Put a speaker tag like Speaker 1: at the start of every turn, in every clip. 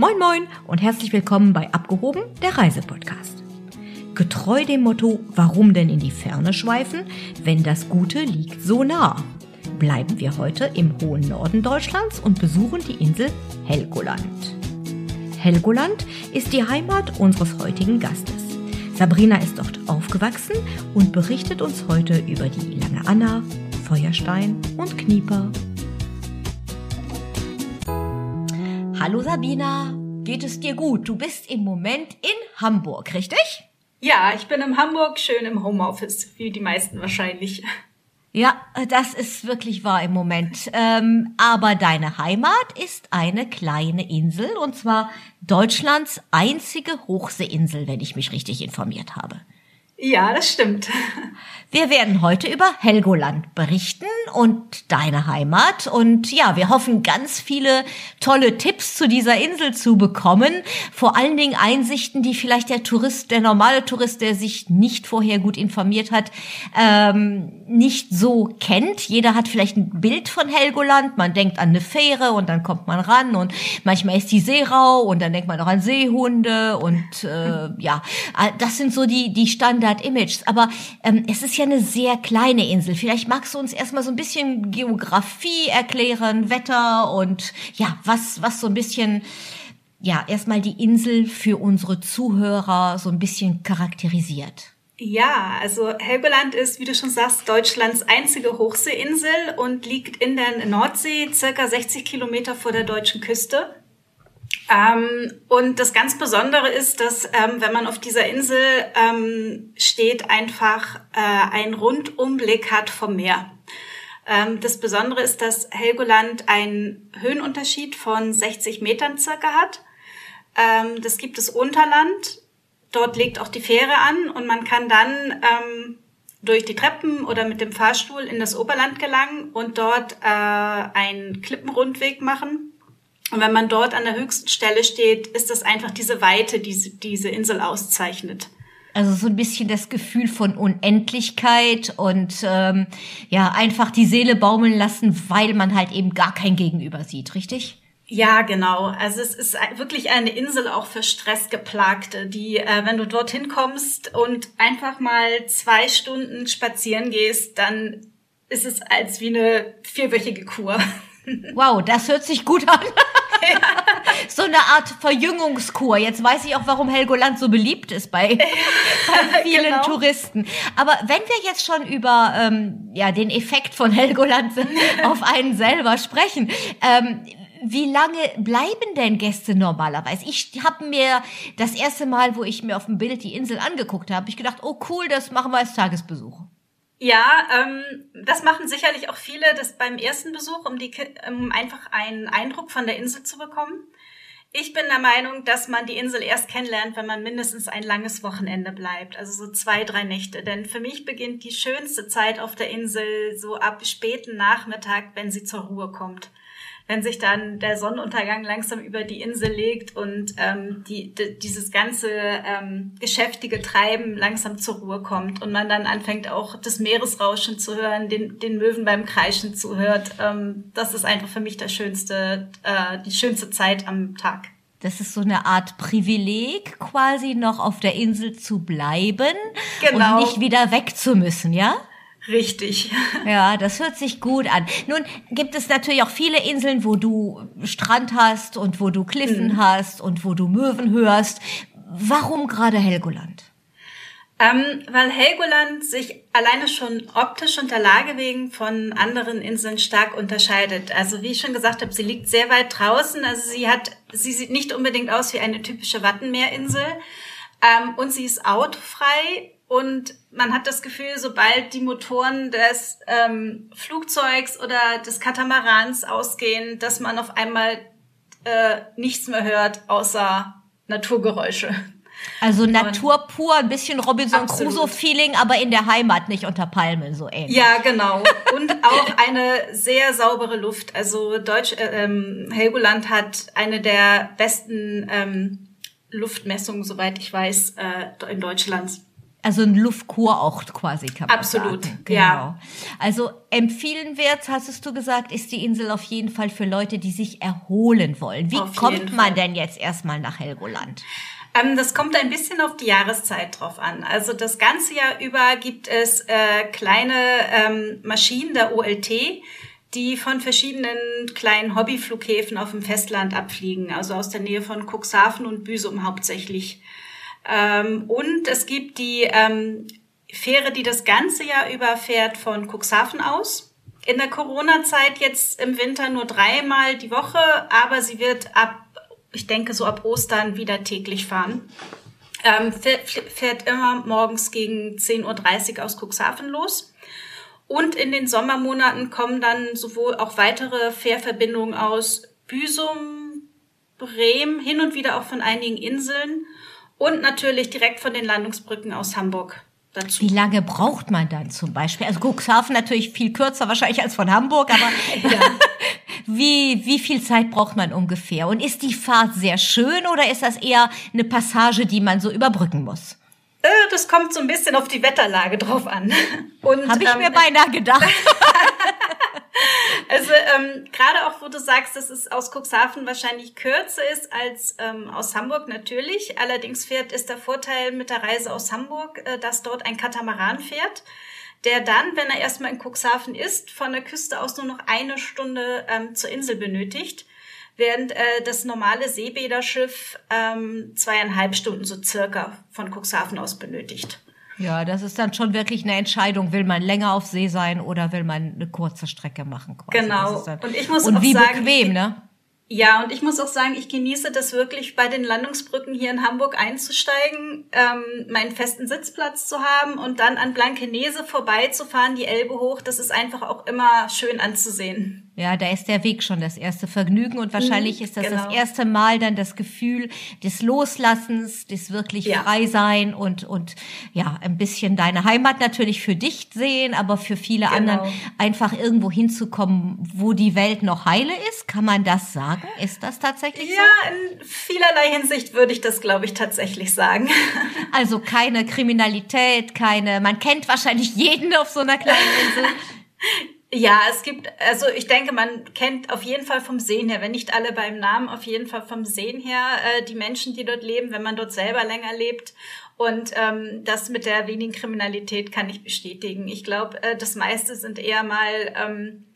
Speaker 1: Moin Moin und herzlich willkommen bei Abgehoben, der Reisepodcast. Getreu dem Motto, warum denn in die Ferne schweifen, wenn das Gute liegt so nah? Bleiben wir heute im hohen Norden Deutschlands und besuchen die Insel Helgoland. Helgoland ist die Heimat unseres heutigen Gastes. Sabrina ist dort aufgewachsen und berichtet uns heute über die Lange Anna, Feuerstein und Knieper Hallo Sabina, geht es dir gut? Du bist im Moment in Hamburg, richtig?
Speaker 2: Ja, ich bin in Hamburg, schön im Homeoffice, wie die meisten wahrscheinlich.
Speaker 1: Ja, das ist wirklich wahr im Moment. Ähm, aber deine Heimat ist eine kleine Insel, und zwar Deutschlands einzige Hochseeinsel, wenn ich mich richtig informiert habe.
Speaker 2: Ja, das stimmt.
Speaker 1: Wir werden heute über Helgoland berichten und deine Heimat. Und ja, wir hoffen, ganz viele tolle Tipps zu dieser Insel zu bekommen. Vor allen Dingen Einsichten, die vielleicht der Tourist, der normale Tourist, der sich nicht vorher gut informiert hat, ähm, nicht so kennt. Jeder hat vielleicht ein Bild von Helgoland. Man denkt an eine Fähre und dann kommt man ran und manchmal ist die See rau und dann denkt man auch an Seehunde und äh, ja, das sind so die, die Standard-Images. Aber ähm, es ist ja eine sehr kleine Insel. Vielleicht magst du uns erstmal so ein bisschen Geografie erklären, Wetter und ja, was, was so ein bisschen, ja, erstmal die Insel für unsere Zuhörer so ein bisschen charakterisiert.
Speaker 2: Ja, also Helgoland ist, wie du schon sagst, Deutschlands einzige Hochseeinsel und liegt in der Nordsee, circa 60 Kilometer vor der deutschen Küste. Ähm, und das ganz Besondere ist, dass ähm, wenn man auf dieser Insel ähm, steht, einfach äh, ein Rundumblick hat vom Meer. Ähm, das Besondere ist, dass Helgoland einen Höhenunterschied von 60 Metern circa hat. Ähm, das gibt es Unterland. Dort legt auch die Fähre an und man kann dann ähm, durch die Treppen oder mit dem Fahrstuhl in das Oberland gelangen und dort äh, einen Klippenrundweg machen und wenn man dort an der höchsten Stelle steht, ist das einfach diese Weite, die diese Insel auszeichnet.
Speaker 1: Also so ein bisschen das Gefühl von Unendlichkeit und ähm, ja, einfach die Seele baumeln lassen, weil man halt eben gar kein Gegenüber sieht, richtig?
Speaker 2: Ja, genau. Also es ist wirklich eine Insel auch für Stressgeplagte, die, äh, wenn du dorthin kommst und einfach mal zwei Stunden spazieren gehst, dann ist es als wie eine vierwöchige Kur.
Speaker 1: Wow, das hört sich gut an. so eine Art Verjüngungskur. Jetzt weiß ich auch, warum Helgoland so beliebt ist bei, bei vielen genau. Touristen. Aber wenn wir jetzt schon über ähm, ja, den Effekt von Helgoland auf einen selber sprechen, ähm, wie lange bleiben denn Gäste normalerweise? Ich habe mir das erste Mal, wo ich mir auf dem Bild die Insel angeguckt habe, ich gedacht, oh cool, das machen wir als Tagesbesuch.
Speaker 2: Ja, ähm, das machen sicherlich auch viele, das beim ersten Besuch, um, die, um einfach einen Eindruck von der Insel zu bekommen. Ich bin der Meinung, dass man die Insel erst kennenlernt, wenn man mindestens ein langes Wochenende bleibt, also so zwei, drei Nächte. Denn für mich beginnt die schönste Zeit auf der Insel so ab späten Nachmittag, wenn sie zur Ruhe kommt wenn sich dann der Sonnenuntergang langsam über die Insel legt und ähm, die, die, dieses ganze ähm, geschäftige Treiben langsam zur Ruhe kommt und man dann anfängt auch das Meeresrauschen zu hören, den, den Möwen beim Kreischen zuhört. Ähm, das ist einfach für mich das schönste, äh, die schönste Zeit am Tag.
Speaker 1: Das ist so eine Art Privileg, quasi noch auf der Insel zu bleiben
Speaker 2: genau.
Speaker 1: und nicht wieder weg zu müssen, ja?
Speaker 2: Richtig.
Speaker 1: Ja, das hört sich gut an. Nun gibt es natürlich auch viele Inseln, wo du Strand hast und wo du Kliffen mhm. hast und wo du Möwen hörst. Warum gerade Helgoland?
Speaker 2: Ähm, weil Helgoland sich alleine schon optisch und der Lage wegen von anderen Inseln stark unterscheidet. Also wie ich schon gesagt habe, sie liegt sehr weit draußen. Also sie hat, sie sieht nicht unbedingt aus wie eine typische Wattenmeerinsel. Ähm, und sie ist autofrei und man hat das Gefühl, sobald die Motoren des ähm, Flugzeugs oder des Katamarans ausgehen, dass man auf einmal äh, nichts mehr hört außer Naturgeräusche.
Speaker 1: Also Natur pur, ein bisschen Robinson Crusoe-Feeling, aber in der Heimat, nicht unter Palmen, so ähnlich.
Speaker 2: Ja, genau. Und auch eine sehr saubere Luft. Also Deutsch, äh, ähm, Helgoland hat eine der besten ähm, Luftmessungen, soweit ich weiß, äh, in Deutschland.
Speaker 1: Also ein Luftkurort quasi kann man
Speaker 2: Absolut,
Speaker 1: sagen.
Speaker 2: Genau. ja.
Speaker 1: Also empfehlenwert, hast du gesagt, ist die Insel auf jeden Fall für Leute, die sich erholen wollen. Wie
Speaker 2: Auf
Speaker 1: kommt man
Speaker 2: Fall.
Speaker 1: denn jetzt erstmal nach Helgoland?
Speaker 2: Ähm, das kommt ein bisschen auf die Jahreszeit drauf an. Also das ganze Jahr über gibt es äh, kleine ähm, Maschinen der OLT, die von verschiedenen kleinen Hobbyflughäfen auf dem Festland abfliegen, also aus der Nähe von Cuxhaven und Büsum hauptsächlich. Ähm, und es gibt die ähm, Fähre, die das ganze Jahr über fährt von Cuxhaven aus. In der Corona-Zeit jetzt im Winter nur dreimal die Woche, aber sie wird ab, ich denke so ab Ostern wieder täglich fahren. Ähm, fährt, fährt immer morgens gegen 10.30 Uhr aus Cuxhaven los. Und in den Sommermonaten kommen dann sowohl auch weitere Fährverbindungen aus Büsum, Bremen, hin und wieder auch von einigen Inseln und natürlich direkt von den Landungsbrücken aus Hamburg dazu.
Speaker 1: Wie lange braucht man dann zum Beispiel? Also Cuxhaven natürlich viel kürzer wahrscheinlich als von Hamburg, aber
Speaker 2: Ja.
Speaker 1: wie, wie viel Zeit braucht man ungefähr? Und ist die Fahrt sehr schön oder ist das eher eine Passage, die man so überbrücken muss?
Speaker 2: Äh, Das kommt so ein bisschen auf die Wetterlage drauf an.
Speaker 1: Habe ich
Speaker 2: ähm,
Speaker 1: mir beinahe gedacht.
Speaker 2: Also ähm, gerade auch, wo du sagst, dass es aus Cuxhaven wahrscheinlich kürzer ist als ähm, aus Hamburg natürlich. Allerdings fährt ist der Vorteil mit der Reise aus Hamburg, äh, dass dort ein Katamaran fährt, der dann, wenn er erstmal in Cuxhaven ist, von der Küste aus nur noch eine Stunde ähm, zur Insel benötigt, während äh, das normale Seebäderschiff ähm, zweieinhalb Stunden so circa von Cuxhaven aus benötigt.
Speaker 1: Ja, das ist dann schon wirklich eine Entscheidung. Will man länger auf See sein oder will man eine kurze Strecke machen? Quasi.
Speaker 2: Genau. Und ich muss
Speaker 1: Und
Speaker 2: auch
Speaker 1: wie
Speaker 2: sagen,
Speaker 1: bequem,
Speaker 2: ich-
Speaker 1: ne?
Speaker 2: Ja, und ich muss auch sagen, ich genieße das wirklich, bei den Landungsbrücken hier in Hamburg einzusteigen, ähm, meinen festen Sitzplatz zu haben und dann an Blankenese vorbeizufahren, die Elbe hoch. Das ist einfach auch immer schön anzusehen.
Speaker 1: Ja, da ist der Weg schon das erste Vergnügen und wahrscheinlich
Speaker 2: Mhm,
Speaker 1: ist das
Speaker 2: genau.
Speaker 1: das erste Mal dann das Gefühl des Loslassens, des wirklich
Speaker 2: Ja.
Speaker 1: frei sein und und ja ein bisschen deine Heimat natürlich für dich sehen, aber für viele
Speaker 2: Genau.
Speaker 1: anderen einfach irgendwo hinzukommen, wo die Welt noch heile ist. Kann man das sagen? Ist das tatsächlich so?
Speaker 2: Ja, in vielerlei Hinsicht würde ich das, glaube ich, tatsächlich sagen.
Speaker 1: Also keine Kriminalität, keine. Man kennt wahrscheinlich jeden auf so einer kleinen Insel.
Speaker 2: Ja, es gibt, also ich denke, man kennt auf jeden Fall vom Sehen her, wenn nicht alle beim Namen, auf jeden Fall vom Sehen her äh, die Menschen, die dort leben, wenn man dort selber länger lebt. Und ähm, das mit der wenigen Kriminalität kann ich bestätigen. Ich glaube, äh, das meiste sind eher mal ähm,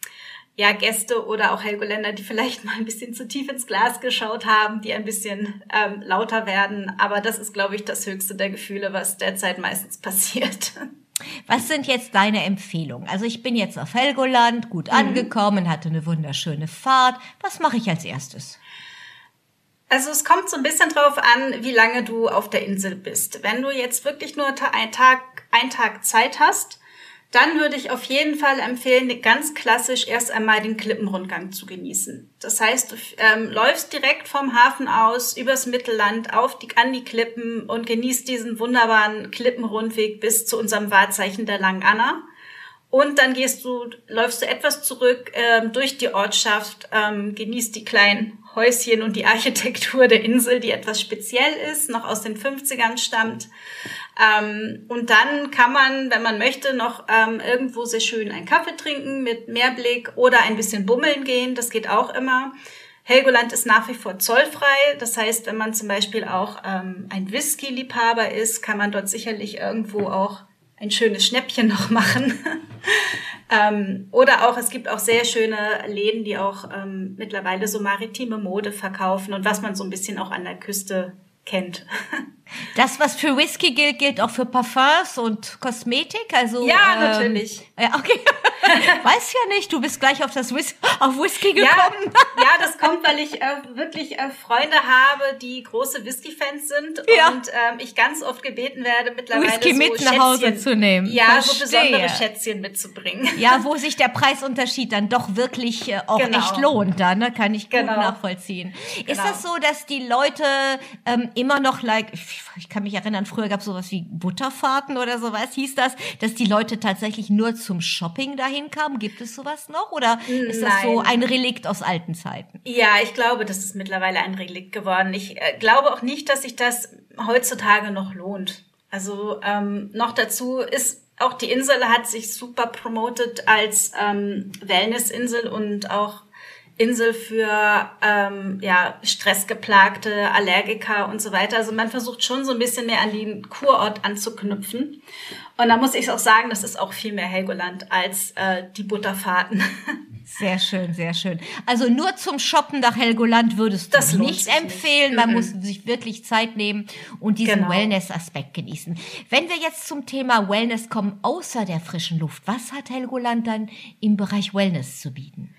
Speaker 2: ja Gäste oder auch Helgoländer, die vielleicht mal ein bisschen zu tief ins Glas geschaut haben, die ein bisschen ähm, lauter werden. Aber das ist, glaube ich, das höchste der Gefühle, was derzeit meistens passiert.
Speaker 1: Was sind jetzt deine Empfehlungen? Also ich bin jetzt auf Helgoland, gut
Speaker 2: Mhm.
Speaker 1: angekommen, hatte eine wunderschöne Fahrt. Was mache ich als erstes?
Speaker 2: Also es kommt so ein bisschen drauf an, wie lange du auf der Insel bist. Wenn du jetzt wirklich nur einen Tag, einen Tag Zeit hast, dann würde ich auf jeden Fall empfehlen, ganz klassisch erst einmal den Klippenrundgang zu genießen. Das heißt, du ähm, läufst direkt vom Hafen aus übers Mittelland auf die, an die Klippen und genießt diesen wunderbaren Klippenrundweg bis zu unserem Wahrzeichen der Langen Anna. Und dann gehst du, läufst du etwas zurück ähm, durch die Ortschaft, ähm, genießt die kleinen Häuschen und die Architektur der Insel, die etwas speziell ist, noch aus den 50ern stammt. Ähm, und dann kann man, wenn man möchte, noch ähm, irgendwo sehr schön einen Kaffee trinken mit Meerblick oder ein bisschen bummeln gehen. Das geht auch immer. Helgoland ist nach wie vor zollfrei. Das heißt, wenn man zum Beispiel auch ähm, ein Whisky-Liebhaber ist, kann man dort sicherlich irgendwo auch ein schönes Schnäppchen noch machen. ähm, oder auch, es gibt auch sehr schöne Läden, die auch ähm, mittlerweile so maritime Mode verkaufen und was man so ein bisschen auch an der Küste kennt.
Speaker 1: Das, was für Whisky gilt, gilt auch für Parfums und Kosmetik. Also
Speaker 2: Ja,
Speaker 1: ähm,
Speaker 2: natürlich.
Speaker 1: Ja, okay. Weiß ja nicht. Du bist gleich auf das Whis auf Whisky
Speaker 2: Ja,
Speaker 1: gekommen.
Speaker 2: ja, das kommt, weil ich äh, wirklich äh, Freunde habe, die große Whisky-Fans sind
Speaker 1: Ja.
Speaker 2: und ähm, ich ganz oft gebeten werde, mittlerweile
Speaker 1: Whisky
Speaker 2: so
Speaker 1: mit nach Hause zu nehmen.
Speaker 2: Ja, so
Speaker 1: Verstehe.
Speaker 2: besondere Schätzchen mitzubringen.
Speaker 1: Ja, wo sich der Preisunterschied dann doch wirklich äh, auch
Speaker 2: Genau.
Speaker 1: echt lohnt, dann ne? kann ich gut
Speaker 2: Genau.
Speaker 1: nachvollziehen. Ist
Speaker 2: Genau.
Speaker 1: das so, dass die Leute ähm, immer noch, like, ich, kann mich erinnern, früher gab es sowas wie Butterfahrten oder sowas, hieß das, dass die Leute tatsächlich nur zum Shopping dahin kamen? Gibt es sowas noch oder ist das so ein Relikt aus alten Zeiten?
Speaker 2: Ja, ich glaube, das ist mittlerweile ein Relikt geworden. Ich äh, glaube auch nicht, dass sich das heutzutage noch lohnt. Also ähm, noch dazu ist auch die Insel hat sich super promotet als ähm, Wellnessinsel und auch Insel für ähm, ja, stressgeplagte Allergiker und so weiter. Also man versucht schon so ein bisschen mehr an den Kurort anzuknüpfen. Und da muss ich auch sagen, das ist auch viel mehr Helgoland als äh, die Butterfahrten.
Speaker 1: Sehr schön, sehr schön. Also nur zum Shoppen nach Helgoland würdest du das nicht empfehlen. Nicht. Man mhm. muss sich wirklich Zeit nehmen und diesen genau. Wellness-Aspekt genießen. Wenn wir jetzt zum Thema Wellness kommen, außer der frischen Luft, was hat Helgoland dann im Bereich Wellness zu bieten?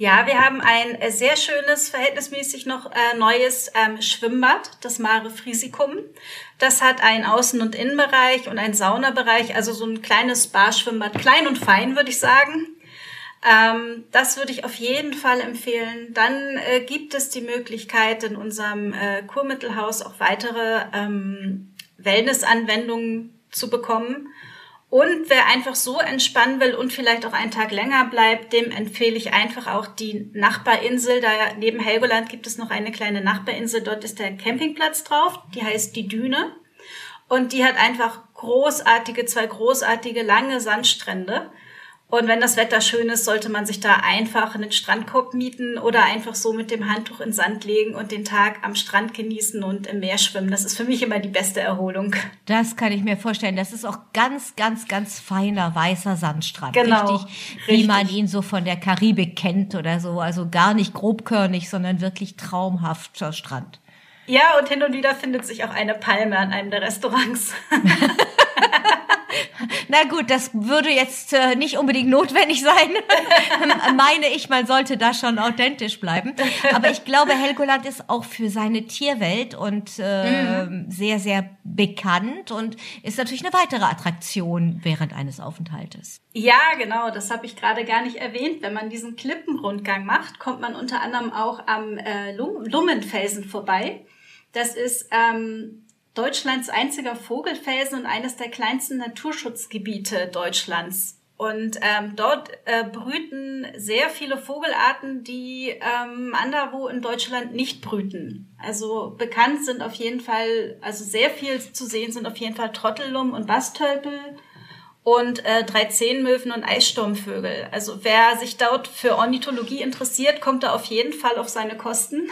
Speaker 2: Ja, wir haben ein äh, sehr schönes, verhältnismäßig noch äh, neues ähm, Schwimmbad, das Mare Frisicum. Das hat einen Außen- und Innenbereich und einen Saunabereich, also so ein kleines Spa-Schwimmbad, klein und fein, würde ich sagen. Ähm, das würde ich auf jeden Fall empfehlen. Dann äh, gibt es die Möglichkeit, in unserem äh, Kurmittelhaus auch weitere ähm, Wellness-Anwendungen zu bekommen. Und wer einfach so entspannen will und vielleicht auch einen Tag länger bleibt, dem empfehle ich einfach auch die Nachbarinsel. Da neben Helgoland gibt es noch eine kleine Nachbarinsel. Dort ist der Campingplatz drauf. Die heißt die Düne. Und die hat einfach großartige, zwei großartige lange Sandstrände. Und wenn das Wetter schön ist, sollte man sich da einfach einen Strandkorb mieten oder einfach so mit dem Handtuch in Sand legen und den Tag am Strand genießen und im Meer schwimmen. Das ist für mich immer die beste Erholung.
Speaker 1: Das kann ich mir vorstellen. Das ist auch ganz, ganz, ganz feiner weißer Sandstrand. Genau. Richtig, wie richtig. man ihn so von der Karibik kennt oder so. Also gar nicht grobkörnig, sondern wirklich traumhafter Strand.
Speaker 2: Ja, und hin und wieder findet sich auch eine Palme an einem der Restaurants.
Speaker 1: Na gut, das würde jetzt äh, nicht unbedingt notwendig sein. Meine ich, man sollte da schon authentisch bleiben. Aber ich glaube, Helgoland ist auch für seine Tierwelt und äh, mhm. sehr, sehr bekannt und ist natürlich eine weitere Attraktion während eines Aufenthaltes.
Speaker 2: Ja, genau, das habe ich gerade gar nicht erwähnt. Wenn man diesen Klippenrundgang macht, kommt man unter anderem auch am äh, Lummenfelsen vorbei. Das ist ähm, Deutschlands einziger Vogelfelsen und eines der kleinsten Naturschutzgebiete Deutschlands. Und ähm, dort äh, brüten sehr viele Vogelarten, die ähm, anderwo in Deutschland nicht brüten. Also bekannt sind auf jeden Fall, also sehr viel zu sehen sind auf jeden Fall Trottellum und Bastölpel und äh, Dreizehnmöwen und Eissturmvögel. Also wer sich dort für Ornithologie interessiert, kommt da auf jeden Fall auf seine Kosten.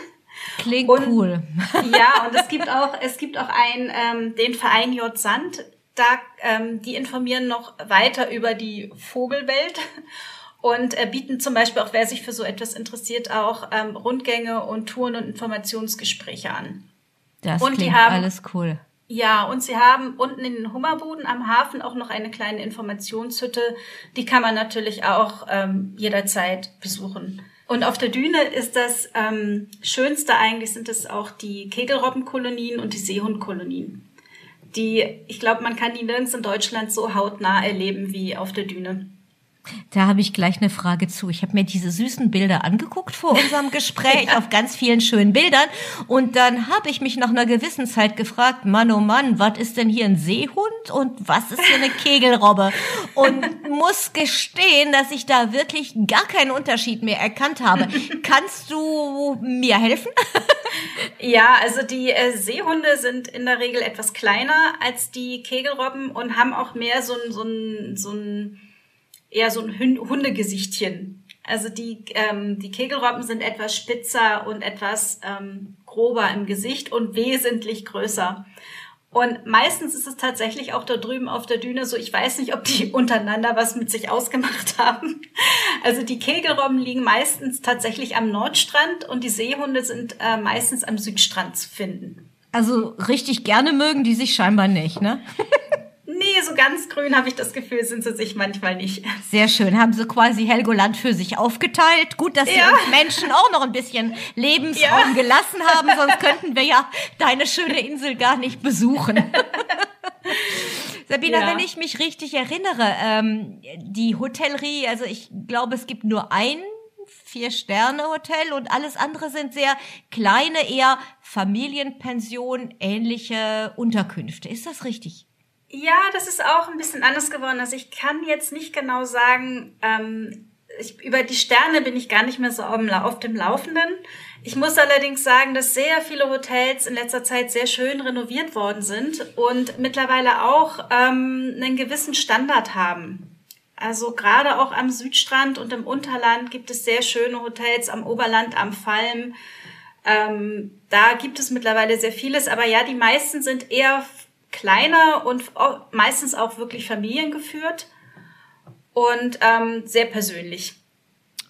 Speaker 1: Klingt und, cool.
Speaker 2: ja, und es gibt auch, es gibt auch ein, ähm, den Verein J. Sand, da, ähm, die informieren noch weiter über die Vogelwelt und äh, bieten zum Beispiel auch, wer sich für so etwas interessiert, auch ähm, Rundgänge und Touren und Informationsgespräche an.
Speaker 1: Das und klingt haben, alles cool.
Speaker 2: Ja, und sie haben unten in den Hummerbuden am Hafen auch noch eine kleine Informationshütte. Die kann man natürlich auch ähm, jederzeit besuchen. Und auf der Düne ist das ähm, Schönste eigentlich, sind es auch die Kegelrobbenkolonien und die Seehundkolonien. Die, ich glaube, man kann die nirgends in Deutschland so hautnah erleben wie auf der Düne.
Speaker 1: Da habe ich gleich eine Frage zu. Ich habe mir diese süßen Bilder angeguckt vor unserem Gespräch ja. auf ganz vielen schönen Bildern und dann habe ich mich nach einer gewissen Zeit gefragt, Mann oh Mann, was ist denn hier ein Seehund und was ist hier eine Kegelrobbe? Und muss gestehen, dass ich da wirklich gar keinen Unterschied mehr erkannt habe. Kannst du mir helfen?
Speaker 2: ja, also die äh, Seehunde sind in der Regel etwas kleiner als die Kegelrobben und haben auch mehr so ein so ein so ein eher so ein Hundegesichtchen. Also die, ähm, die Kegelrobben sind etwas spitzer und etwas ähm, grober im Gesicht und wesentlich größer. Und meistens ist es tatsächlich auch da drüben auf der Düne so, ich weiß nicht, ob die untereinander was mit sich ausgemacht haben. Also die Kegelrobben liegen meistens tatsächlich am Nordstrand und die Seehunde sind äh, meistens am Südstrand zu finden.
Speaker 1: Also richtig gerne mögen die sich scheinbar nicht, ne?
Speaker 2: So ganz grün habe ich das Gefühl, sind sie sich manchmal nicht.
Speaker 1: Sehr schön. Haben sie quasi Helgoland für sich aufgeteilt. Gut, dass sie ja. uns Menschen auch noch ein bisschen Lebensraum ja. gelassen haben, sonst könnten wir ja deine schöne Insel gar nicht besuchen. Sabina, ja. wenn ich mich richtig erinnere, ähm, die Hotellerie, also ich glaube, es gibt nur ein Vier-Sterne-Hotel und alles andere sind sehr kleine, eher Familienpension ähnliche Unterkünfte. Ist das richtig?
Speaker 2: Ja, das ist auch ein bisschen anders geworden. Also ich kann jetzt nicht genau sagen, ähm, ich, über die Sterne bin ich gar nicht mehr so auf dem Laufenden. Ich muss allerdings sagen, dass sehr viele Hotels in letzter Zeit sehr schön renoviert worden sind und mittlerweile auch ähm, einen gewissen Standard haben. Also gerade auch am Südstrand und im Unterland gibt es sehr schöne Hotels, am Oberland, am Falm. Ähm, da gibt es mittlerweile sehr vieles, aber ja, die meisten sind eher kleiner und meistens auch wirklich familiengeführt und ähm, sehr persönlich.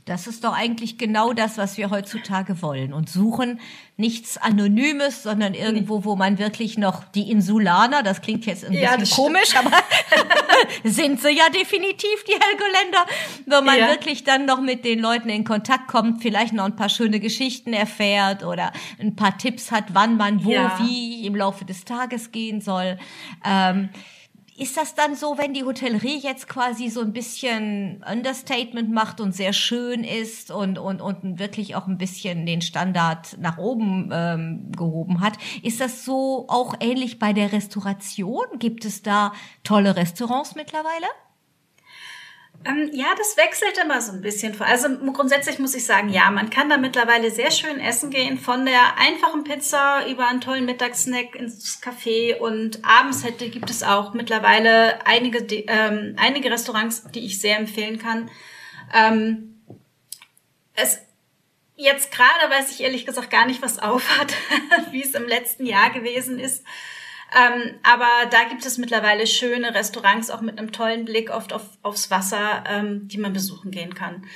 Speaker 1: Das ist doch eigentlich genau das, was wir heutzutage wollen und suchen. Nichts Anonymes, sondern irgendwo, wo man wirklich noch die Insulaner, das klingt jetzt ein ja, bisschen komisch, aber sind sie ja definitiv, die Helgoländer, wo man ja. wirklich dann noch mit den Leuten in Kontakt kommt, vielleicht noch ein paar schöne Geschichten erfährt oder ein paar Tipps hat, wann man wo, ja. wie im Laufe des Tages gehen soll. Ähm, ist das dann so, wenn die Hotellerie jetzt quasi so ein bisschen Understatement macht und sehr schön ist und, und, und wirklich auch ein bisschen den Standard nach oben ähm, gehoben hat, ist das so auch ähnlich bei der Restauration? Gibt es da tolle Restaurants mittlerweile?
Speaker 2: Ähm, ja, das wechselt immer so ein bisschen. Also grundsätzlich muss ich sagen, ja, man kann da mittlerweile sehr schön essen gehen, von der einfachen Pizza über einen tollen Mittagssnack ins Café und abends hätte, gibt es auch mittlerweile einige, ähm, einige Restaurants, die ich sehr empfehlen kann. Ähm, es Jetzt gerade weiß ich ehrlich gesagt gar nicht, was aufhat, wie es im letzten Jahr gewesen ist. Ähm, aber da gibt es mittlerweile schöne Restaurants, auch mit einem tollen Blick oft auf, aufs Wasser, ähm, die man besuchen gehen kann.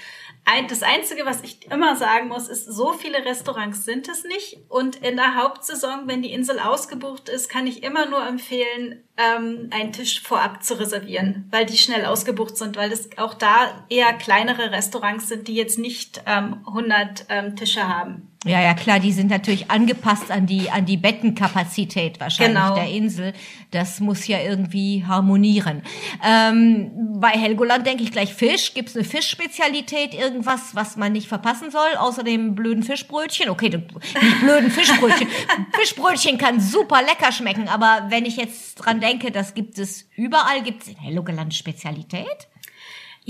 Speaker 2: Ein, das Einzige, was ich immer sagen muss, ist, so viele Restaurants sind es nicht. Und in der Hauptsaison, wenn die Insel ausgebucht ist, kann ich immer nur empfehlen, ähm, einen Tisch vorab zu reservieren, weil die schnell ausgebucht sind, weil es auch da eher kleinere Restaurants sind, die jetzt nicht ähm, 100 ähm, Tische haben.
Speaker 1: Ja, ja, klar, die sind natürlich angepasst an die, an die Bettenkapazität wahrscheinlich genau. der Insel. Das muss ja irgendwie harmonieren. Ähm, bei Helgoland denke ich gleich Fisch. Gibt es eine Fischspezialität, irgendwas, was man nicht verpassen soll, außer dem blöden Fischbrötchen? Okay, nicht blöden Fischbrötchen. Fischbrötchen kann super lecker schmecken, aber wenn ich jetzt dran denke, das gibt es überall, gibt es in Helgoland Spezialität?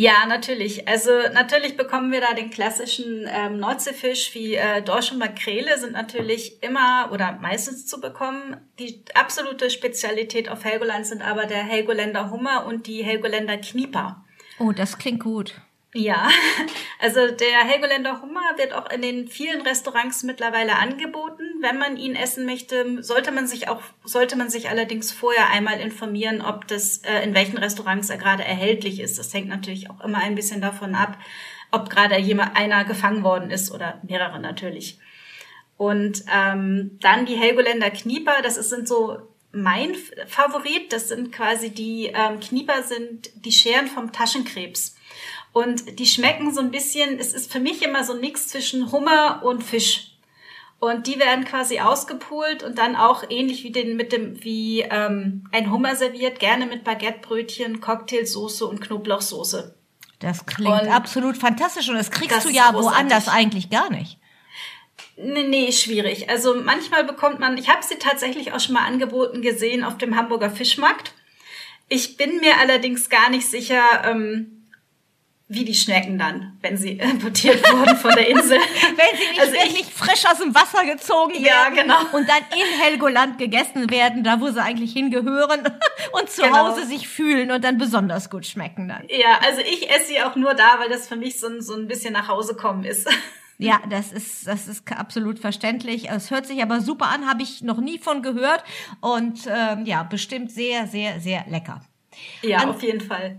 Speaker 2: Ja, natürlich. Also natürlich bekommen wir da den klassischen ähm, Nordseefisch wie äh, Dorsch und Makrele sind natürlich immer oder meistens zu bekommen. Die absolute Spezialität auf Helgoland sind aber der Helgoländer Hummer und die Helgoländer Knieper.
Speaker 1: Oh, das klingt gut.
Speaker 2: Ja, also der Helgoländer Hummer wird auch in den vielen Restaurants mittlerweile angeboten. Wenn man ihn essen möchte, sollte man sich auch, sollte man sich allerdings vorher einmal informieren, ob das, äh, in welchen Restaurants er gerade erhältlich ist. Das hängt natürlich auch immer ein bisschen davon ab, ob gerade jemand, einer gefangen worden ist oder mehrere natürlich. Und ähm, dann die Helgoländer Knieper, das ist, sind so mein Favorit. Das sind quasi die ähm, Knieper sind die Scheren vom Taschenkrebs. Und die schmecken so ein bisschen, es ist für mich immer so ein Mix zwischen Hummer und Fisch. Und die werden quasi ausgepult und dann auch ähnlich wie den mit dem wie ähm, ein Hummer serviert, gerne mit Baguettebrötchen, Cocktailsoße und Knoblauchsoße.
Speaker 1: Das klingt und absolut fantastisch und das kriegst das du ja woanders eigentlich gar nicht.
Speaker 2: Nee, nee, schwierig. Also manchmal bekommt man, ich habe sie tatsächlich auch schon mal angeboten gesehen auf dem Hamburger Fischmarkt. Ich bin mir allerdings gar nicht sicher, ähm, wie die Schnecken dann, wenn sie importiert wurden von der Insel.
Speaker 1: wenn sie nicht also wirklich ich, frisch aus dem Wasser gezogen werden ja, genau. und dann in Helgoland gegessen werden, da wo sie eigentlich hingehören und zu genau. Hause sich fühlen und dann besonders gut schmecken dann.
Speaker 2: Ja, also ich esse sie auch nur da, weil das für mich so ein, so ein bisschen nach Hause kommen ist.
Speaker 1: Ja, das ist, das ist absolut verständlich. Es hört sich aber super an, habe ich noch nie von gehört und ähm, ja, bestimmt sehr, sehr, sehr lecker.
Speaker 2: Ja, an, auf jeden Fall.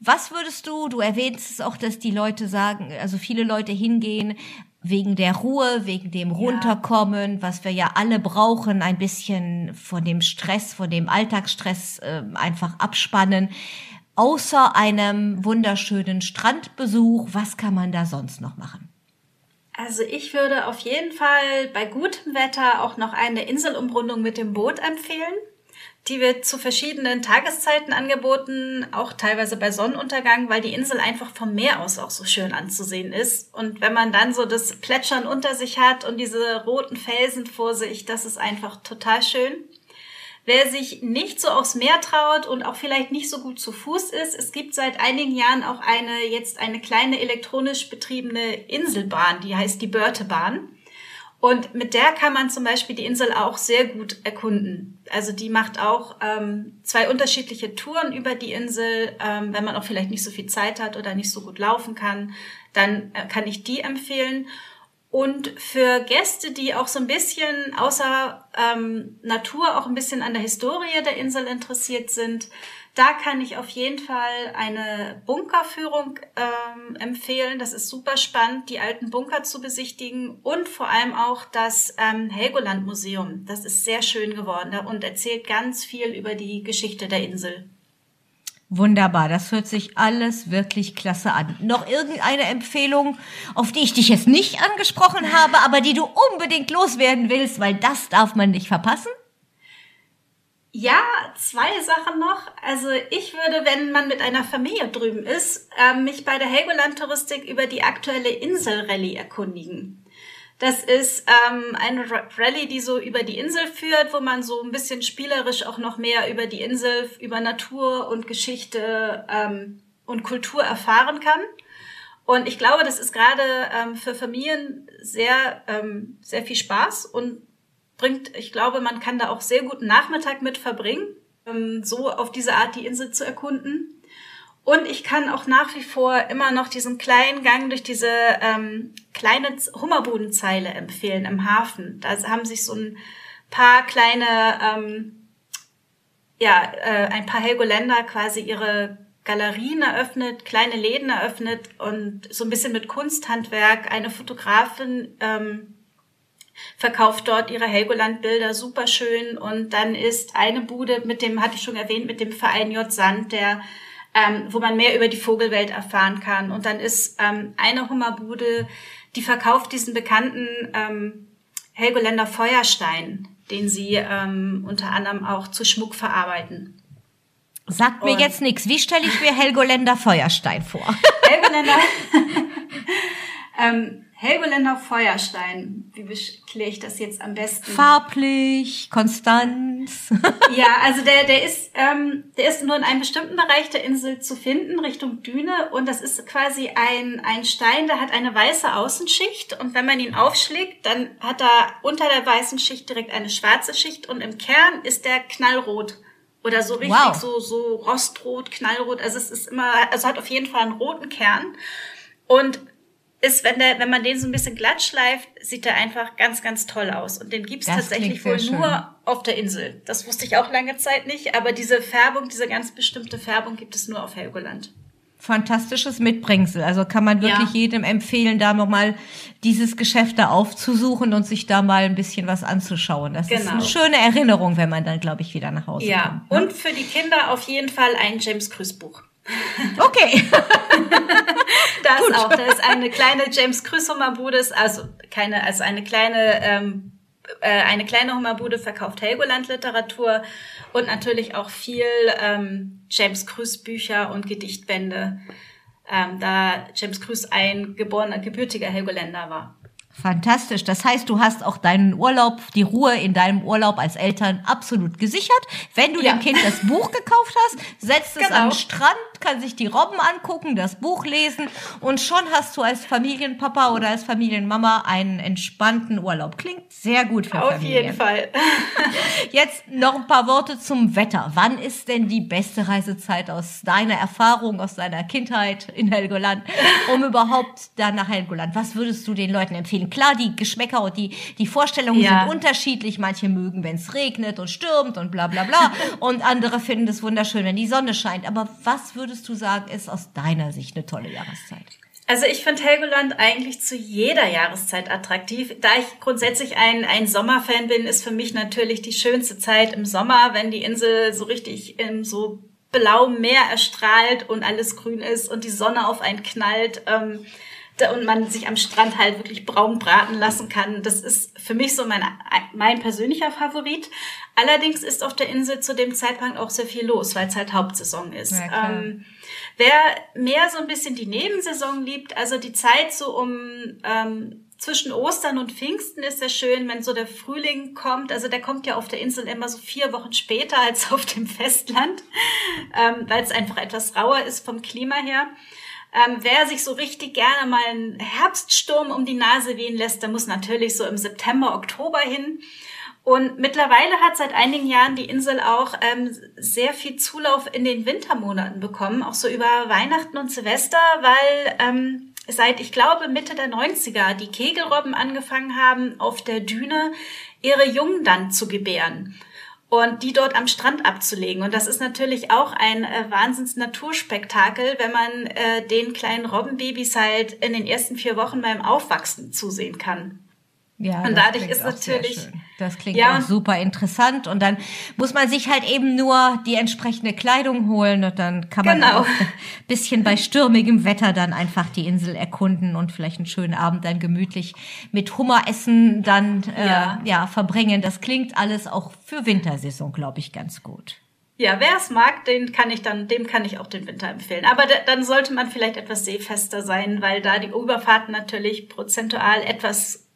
Speaker 1: Was würdest du, du erwähnst es auch, dass die Leute sagen, also viele Leute hingehen wegen der Ruhe, wegen dem Runterkommen, ja. was wir ja alle brauchen, ein bisschen von dem Stress, von dem Alltagsstress äh, einfach abspannen. Außer einem wunderschönen Strandbesuch, was kann man da sonst noch machen?
Speaker 2: Also ich würde auf jeden Fall bei gutem Wetter auch noch eine Inselumrundung mit dem Boot empfehlen. Die wird zu verschiedenen Tageszeiten angeboten, auch teilweise bei Sonnenuntergang, weil die Insel einfach vom Meer aus auch so schön anzusehen ist. Und wenn man dann so das Plätschern unter sich hat und diese roten Felsen vor sich, das ist einfach total schön. Wer sich nicht so aufs Meer traut und auch vielleicht nicht so gut zu Fuß ist, es gibt seit einigen Jahren auch eine, jetzt eine kleine elektronisch betriebene Inselbahn, die heißt die Börtebahn. Und mit der kann man zum Beispiel die Insel auch sehr gut erkunden. Also die macht auch ähm, zwei unterschiedliche Touren über die Insel. Ähm, wenn man auch vielleicht nicht so viel Zeit hat oder nicht so gut laufen kann, dann äh, kann ich die empfehlen. Und für Gäste, die auch so ein bisschen außer ähm, Natur auch ein bisschen an der Historie der Insel interessiert sind, da kann ich auf jeden Fall eine Bunkerführung ähm, empfehlen. Das ist super spannend, die alten Bunker zu besichtigen und vor allem auch das ähm, Helgoland Museum. Das ist sehr schön geworden und erzählt ganz viel über die Geschichte der Insel.
Speaker 1: Wunderbar, das hört sich alles wirklich klasse an. Noch irgendeine Empfehlung, auf die ich dich jetzt nicht angesprochen habe, aber die du unbedingt loswerden willst, weil das darf man nicht verpassen?
Speaker 2: Ja, zwei Sachen noch. Also ich würde, wenn man mit einer Familie drüben ist, äh, mich bei der Helgoland-Touristik über die aktuelle Insel-Rallye erkundigen. Das ist ähm, eine Rallye, die so über die Insel führt, wo man so ein bisschen spielerisch auch noch mehr über die Insel, über Natur und Geschichte ähm, und Kultur erfahren kann. Und ich glaube, das ist gerade ähm, für Familien sehr, ähm, sehr viel Spaß und bringt, ich glaube, man kann da auch sehr guten Nachmittag mit verbringen, ähm, so auf diese Art die Insel zu erkunden. Und ich kann auch nach wie vor immer noch diesen kleinen Gang durch diese ähm, kleine Hummerbudenzeile empfehlen im Hafen. Da haben sich so ein paar kleine, ähm, ja, äh, ein paar Helgoländer quasi ihre Galerien eröffnet, kleine Läden eröffnet und so ein bisschen mit Kunsthandwerk. Eine Fotografin ähm, verkauft dort ihre Helgoland-Bilder super schön und dann ist eine Bude mit dem, hatte ich schon erwähnt, mit dem Verein J. Sand, der ähm, wo man mehr über die Vogelwelt erfahren kann. Und dann ist ähm, eine Hummerbude, die verkauft diesen bekannten ähm, Helgoländer Feuerstein, den sie ähm, unter anderem auch zu Schmuck verarbeiten.
Speaker 1: Sagt mir Und jetzt nichts. Wie stelle ich mir Helgoländer Feuerstein vor? Helgoländer.
Speaker 2: ähm, Helgoländer Feuerstein. Wie erkläre ich das jetzt am besten?
Speaker 1: Farblich, Konstanz.
Speaker 2: ja, also der, der ist, ähm, der ist nur in einem bestimmten Bereich der Insel zu finden, Richtung Düne. Und das ist quasi ein, ein Stein, der hat eine weiße Außenschicht. Und wenn man ihn aufschlägt, dann hat er unter der weißen Schicht direkt eine schwarze Schicht. Und im Kern ist der knallrot. Oder so richtig wow. so, so rostrot, knallrot. Also es ist immer, also hat auf jeden Fall einen roten Kern. Und ist, wenn der, wenn man den so ein bisschen glatt schleift, sieht er einfach ganz, ganz toll aus. Und den gibt's das tatsächlich wohl nur auf der Insel. Das wusste ich auch lange Zeit nicht, aber diese Färbung, diese ganz bestimmte Färbung gibt es nur auf Helgoland.
Speaker 1: Fantastisches Mitbringsel. Also kann man wirklich ja. jedem empfehlen, da nochmal dieses Geschäft da aufzusuchen und sich da mal ein bisschen was anzuschauen. Das genau. ist eine schöne Erinnerung, wenn man dann, glaube ich, wieder nach Hause
Speaker 2: ja.
Speaker 1: kommt.
Speaker 2: Ja, ne? und für die Kinder auf jeden Fall ein James Krüß Buch.
Speaker 1: Okay.
Speaker 2: das Gut. auch. Da ist eine kleine James Krüß Hummerbude, also keine, also eine kleine, ähm, äh, eine kleine Hummerbude verkauft Helgoland Literatur und natürlich auch viel ähm, James Krüß Bücher und Gedichtbände, ähm, da James Krüß ein geborener, gebürtiger Helgoländer war.
Speaker 1: Fantastisch. Das heißt, du hast auch deinen Urlaub, die Ruhe in deinem Urlaub als Eltern absolut gesichert. Wenn du ja. dem Kind das Buch gekauft hast, setzt es genau. an den Strand, kann sich die Robben angucken, das Buch lesen und schon hast du als Familienpapa oder als Familienmama einen entspannten Urlaub. Klingt sehr gut für
Speaker 2: Auf
Speaker 1: Familien.
Speaker 2: Auf jeden Fall.
Speaker 1: Jetzt noch ein paar Worte zum Wetter. Wann ist denn die beste Reisezeit aus deiner Erfahrung, aus deiner Kindheit in Helgoland, um überhaupt da nach Helgoland? Was würdest du den Leuten empfehlen? Klar, die Geschmäcker und die, die Vorstellungen ja. sind unterschiedlich. Manche mögen, wenn es regnet und stürmt und bla bla bla. und andere finden es wunderschön, wenn die Sonne scheint. Aber was würdest du sagen, ist aus deiner Sicht eine tolle Jahreszeit?
Speaker 2: Also ich finde Helgoland eigentlich zu jeder Jahreszeit attraktiv. Da ich grundsätzlich ein, ein Sommerfan bin, ist für mich natürlich die schönste Zeit im Sommer, wenn die Insel so richtig im so blauem Meer erstrahlt und alles grün ist und die Sonne auf einen knallt. Ähm, und man sich am Strand halt wirklich braun braten lassen kann. Das ist für mich so mein, mein persönlicher Favorit. Allerdings ist auf der Insel zu dem Zeitpunkt auch sehr viel los, weil es halt Hauptsaison ist. Ja, ähm, wer mehr so ein bisschen die Nebensaison liebt, also die Zeit so um ähm, zwischen Ostern und Pfingsten ist sehr schön, wenn so der Frühling kommt. Also der kommt ja auf der Insel immer so vier Wochen später als auf dem Festland, ähm, weil es einfach etwas rauer ist vom Klima her. Ähm, wer sich so richtig gerne mal einen Herbststurm um die Nase wehen lässt, der muss natürlich so im September, Oktober hin. Und mittlerweile hat seit einigen Jahren die Insel auch ähm, sehr viel Zulauf in den Wintermonaten bekommen, auch so über Weihnachten und Silvester, weil ähm, seit, ich glaube, Mitte der 90er die Kegelrobben angefangen haben, auf der Düne ihre Jungen dann zu gebären und die dort am Strand abzulegen. Und das ist natürlich auch ein äh, wahnsinns Naturspektakel, wenn man äh, den kleinen Robbenbabys halt in den ersten vier Wochen beim Aufwachsen zusehen kann.
Speaker 1: Ja, und dadurch ist natürlich. Das klingt ja, auch super interessant. Und dann muss man sich halt eben nur die entsprechende Kleidung holen und dann kann man genau. auch ein bisschen bei stürmigem Wetter dann einfach die Insel erkunden und vielleicht einen schönen Abend dann gemütlich mit Hummeressen dann äh, ja. ja verbringen. Das klingt alles auch für Wintersaison, glaube ich, ganz gut.
Speaker 2: Ja, wer es mag, den kann ich dann, dem kann ich auch den Winter empfehlen. Aber dann sollte man vielleicht etwas seefester sein, weil da die Überfahrten natürlich prozentual etwas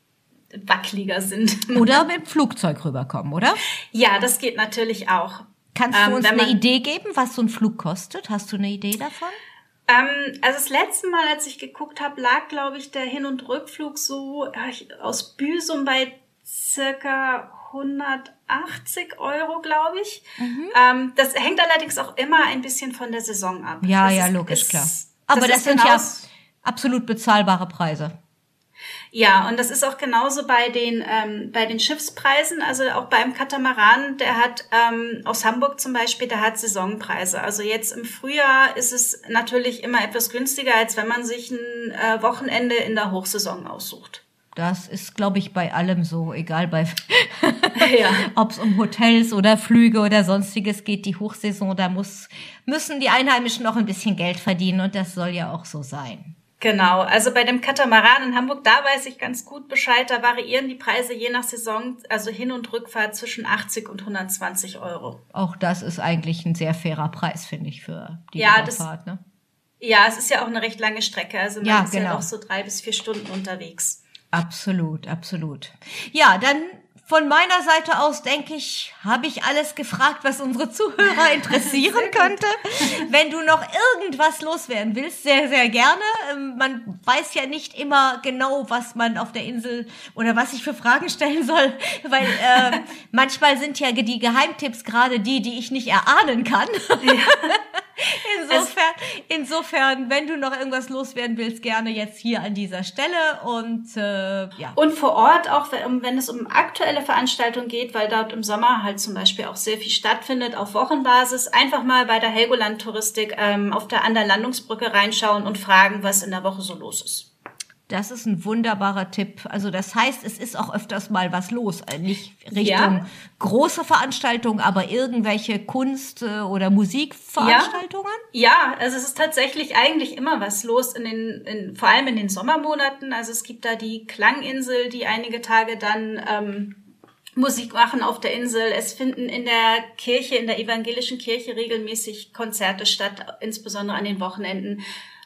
Speaker 2: wackeliger sind.
Speaker 1: Oder mit dem Flugzeug rüberkommen, oder?
Speaker 2: Ja, das geht natürlich auch.
Speaker 1: Kannst du ähm, uns eine Idee geben, was so ein Flug kostet? Hast du eine Idee davon?
Speaker 2: Ähm, also das letzte Mal, als ich geguckt habe, lag, glaube ich, der Hin- und Rückflug so aus Büsum bei circa 180 Euro, glaube ich. Mhm. Ähm, das hängt allerdings auch immer ein bisschen von der Saison ab.
Speaker 1: Ja,
Speaker 2: das
Speaker 1: ja,
Speaker 2: ist,
Speaker 1: logisch, ist, klar. Aber das, das sind ja absolut bezahlbare Preise.
Speaker 2: Ja, und das ist auch genauso bei den, ähm, bei den Schiffspreisen. Also auch beim Katamaran, der hat ähm, aus Hamburg zum Beispiel, der hat Saisonpreise. Also jetzt im Frühjahr ist es natürlich immer etwas günstiger, als wenn man sich ein äh, Wochenende in der Hochsaison aussucht.
Speaker 1: Das ist, glaube ich, bei allem so, egal bei ja. ob es um Hotels oder Flüge oder sonstiges geht. Die Hochsaison, da muss, müssen die Einheimischen noch ein bisschen Geld verdienen und das soll ja auch so sein.
Speaker 2: Genau, also bei dem Katamaran in Hamburg, da weiß ich ganz gut Bescheid. Da variieren die Preise je nach Saison, also Hin- und Rückfahrt zwischen 80 und 120 Euro.
Speaker 1: Auch das ist eigentlich ein sehr fairer Preis, finde ich, für die ja, Überfahrt. Das, ne?
Speaker 2: Ja, es ist ja auch eine recht lange Strecke. Also man ja, ist genau. ja auch so drei bis vier Stunden unterwegs.
Speaker 1: Absolut, absolut. Ja, dann von meiner Seite aus denke ich, habe ich alles gefragt, was unsere Zuhörer interessieren könnte. Wenn du noch irgendwas loswerden willst, sehr, sehr gerne. Ähm, man weiß ja nicht immer genau, was man auf der Insel oder was ich für Fragen stellen soll, weil äh, manchmal sind ja die Geheimtipps gerade die, die ich nicht erahnen kann. Insofern, insofern, wenn du noch irgendwas loswerden willst, gerne jetzt hier an dieser Stelle und äh, ja.
Speaker 2: Und vor Ort auch, wenn es um aktuelle Veranstaltungen geht, weil dort im Sommer halt zum Beispiel auch sehr viel stattfindet auf Wochenbasis, einfach mal bei der Helgoland Touristik ähm, auf der an der Landungsbrücke reinschauen und fragen, was in der Woche so los ist.
Speaker 1: Das ist ein wunderbarer Tipp. Also das heißt, es ist auch öfters mal was los. Äh, nicht Richtung ja. große Veranstaltungen, aber irgendwelche Kunst- oder Musikveranstaltungen?
Speaker 2: Ja. ja, also es ist tatsächlich eigentlich immer was los, in den, in, vor allem in den Sommermonaten. Also es gibt da die Klanginsel, die einige Tage dann ähm, Musik machen auf der Insel. Es finden in der Kirche, in der evangelischen Kirche regelmäßig Konzerte statt, insbesondere an den Wochenenden.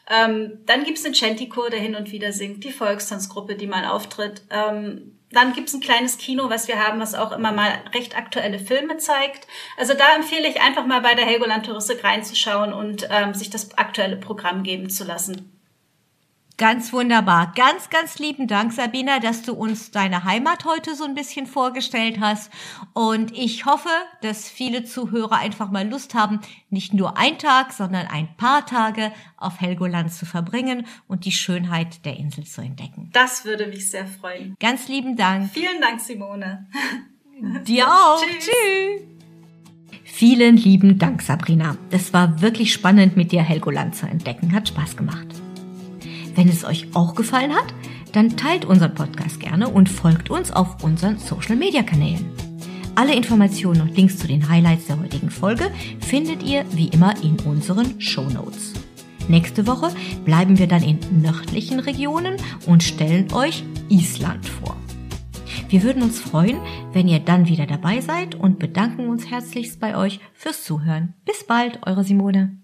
Speaker 2: Ähm, dann gibt's den Chantico, der hin und wieder singt, die Volkstanzgruppe, die mal auftritt. Ähm, dann gibt's ein kleines Kino, was wir haben, was auch immer mal recht aktuelle Filme zeigt. Also da empfehle ich einfach mal bei der Helgoland Touristik reinzuschauen und ähm, sich das aktuelle Programm geben zu lassen.
Speaker 1: Ganz wunderbar. Ganz, ganz lieben Dank, Sabina, dass du uns deine Heimat heute so ein bisschen vorgestellt hast. Und ich hoffe, dass viele Zuhörer einfach mal Lust haben, nicht nur ein Tag, sondern ein paar Tage auf Helgoland zu verbringen und die Schönheit der Insel zu entdecken.
Speaker 2: Das würde mich sehr freuen.
Speaker 1: Ganz lieben Dank.
Speaker 2: Vielen Dank, Simone.
Speaker 1: Dir auch. Tschüss. Tschüss. Vielen lieben Dank, Sabrina. Es war wirklich spannend, mit dir Helgoland zu entdecken. Hat Spaß gemacht. Wenn es euch auch gefallen hat, dann teilt unseren Podcast gerne und folgt uns auf unseren Social-Media-Kanälen. Alle Informationen und Links zu den Highlights der heutigen Folge findet ihr wie immer in unseren Show Notes. Nächste Woche bleiben wir dann in nördlichen Regionen und stellen euch Island vor. Wir würden uns freuen, wenn ihr dann wieder dabei seid und bedanken uns herzlichst bei euch fürs Zuhören. Bis bald, eure Simone.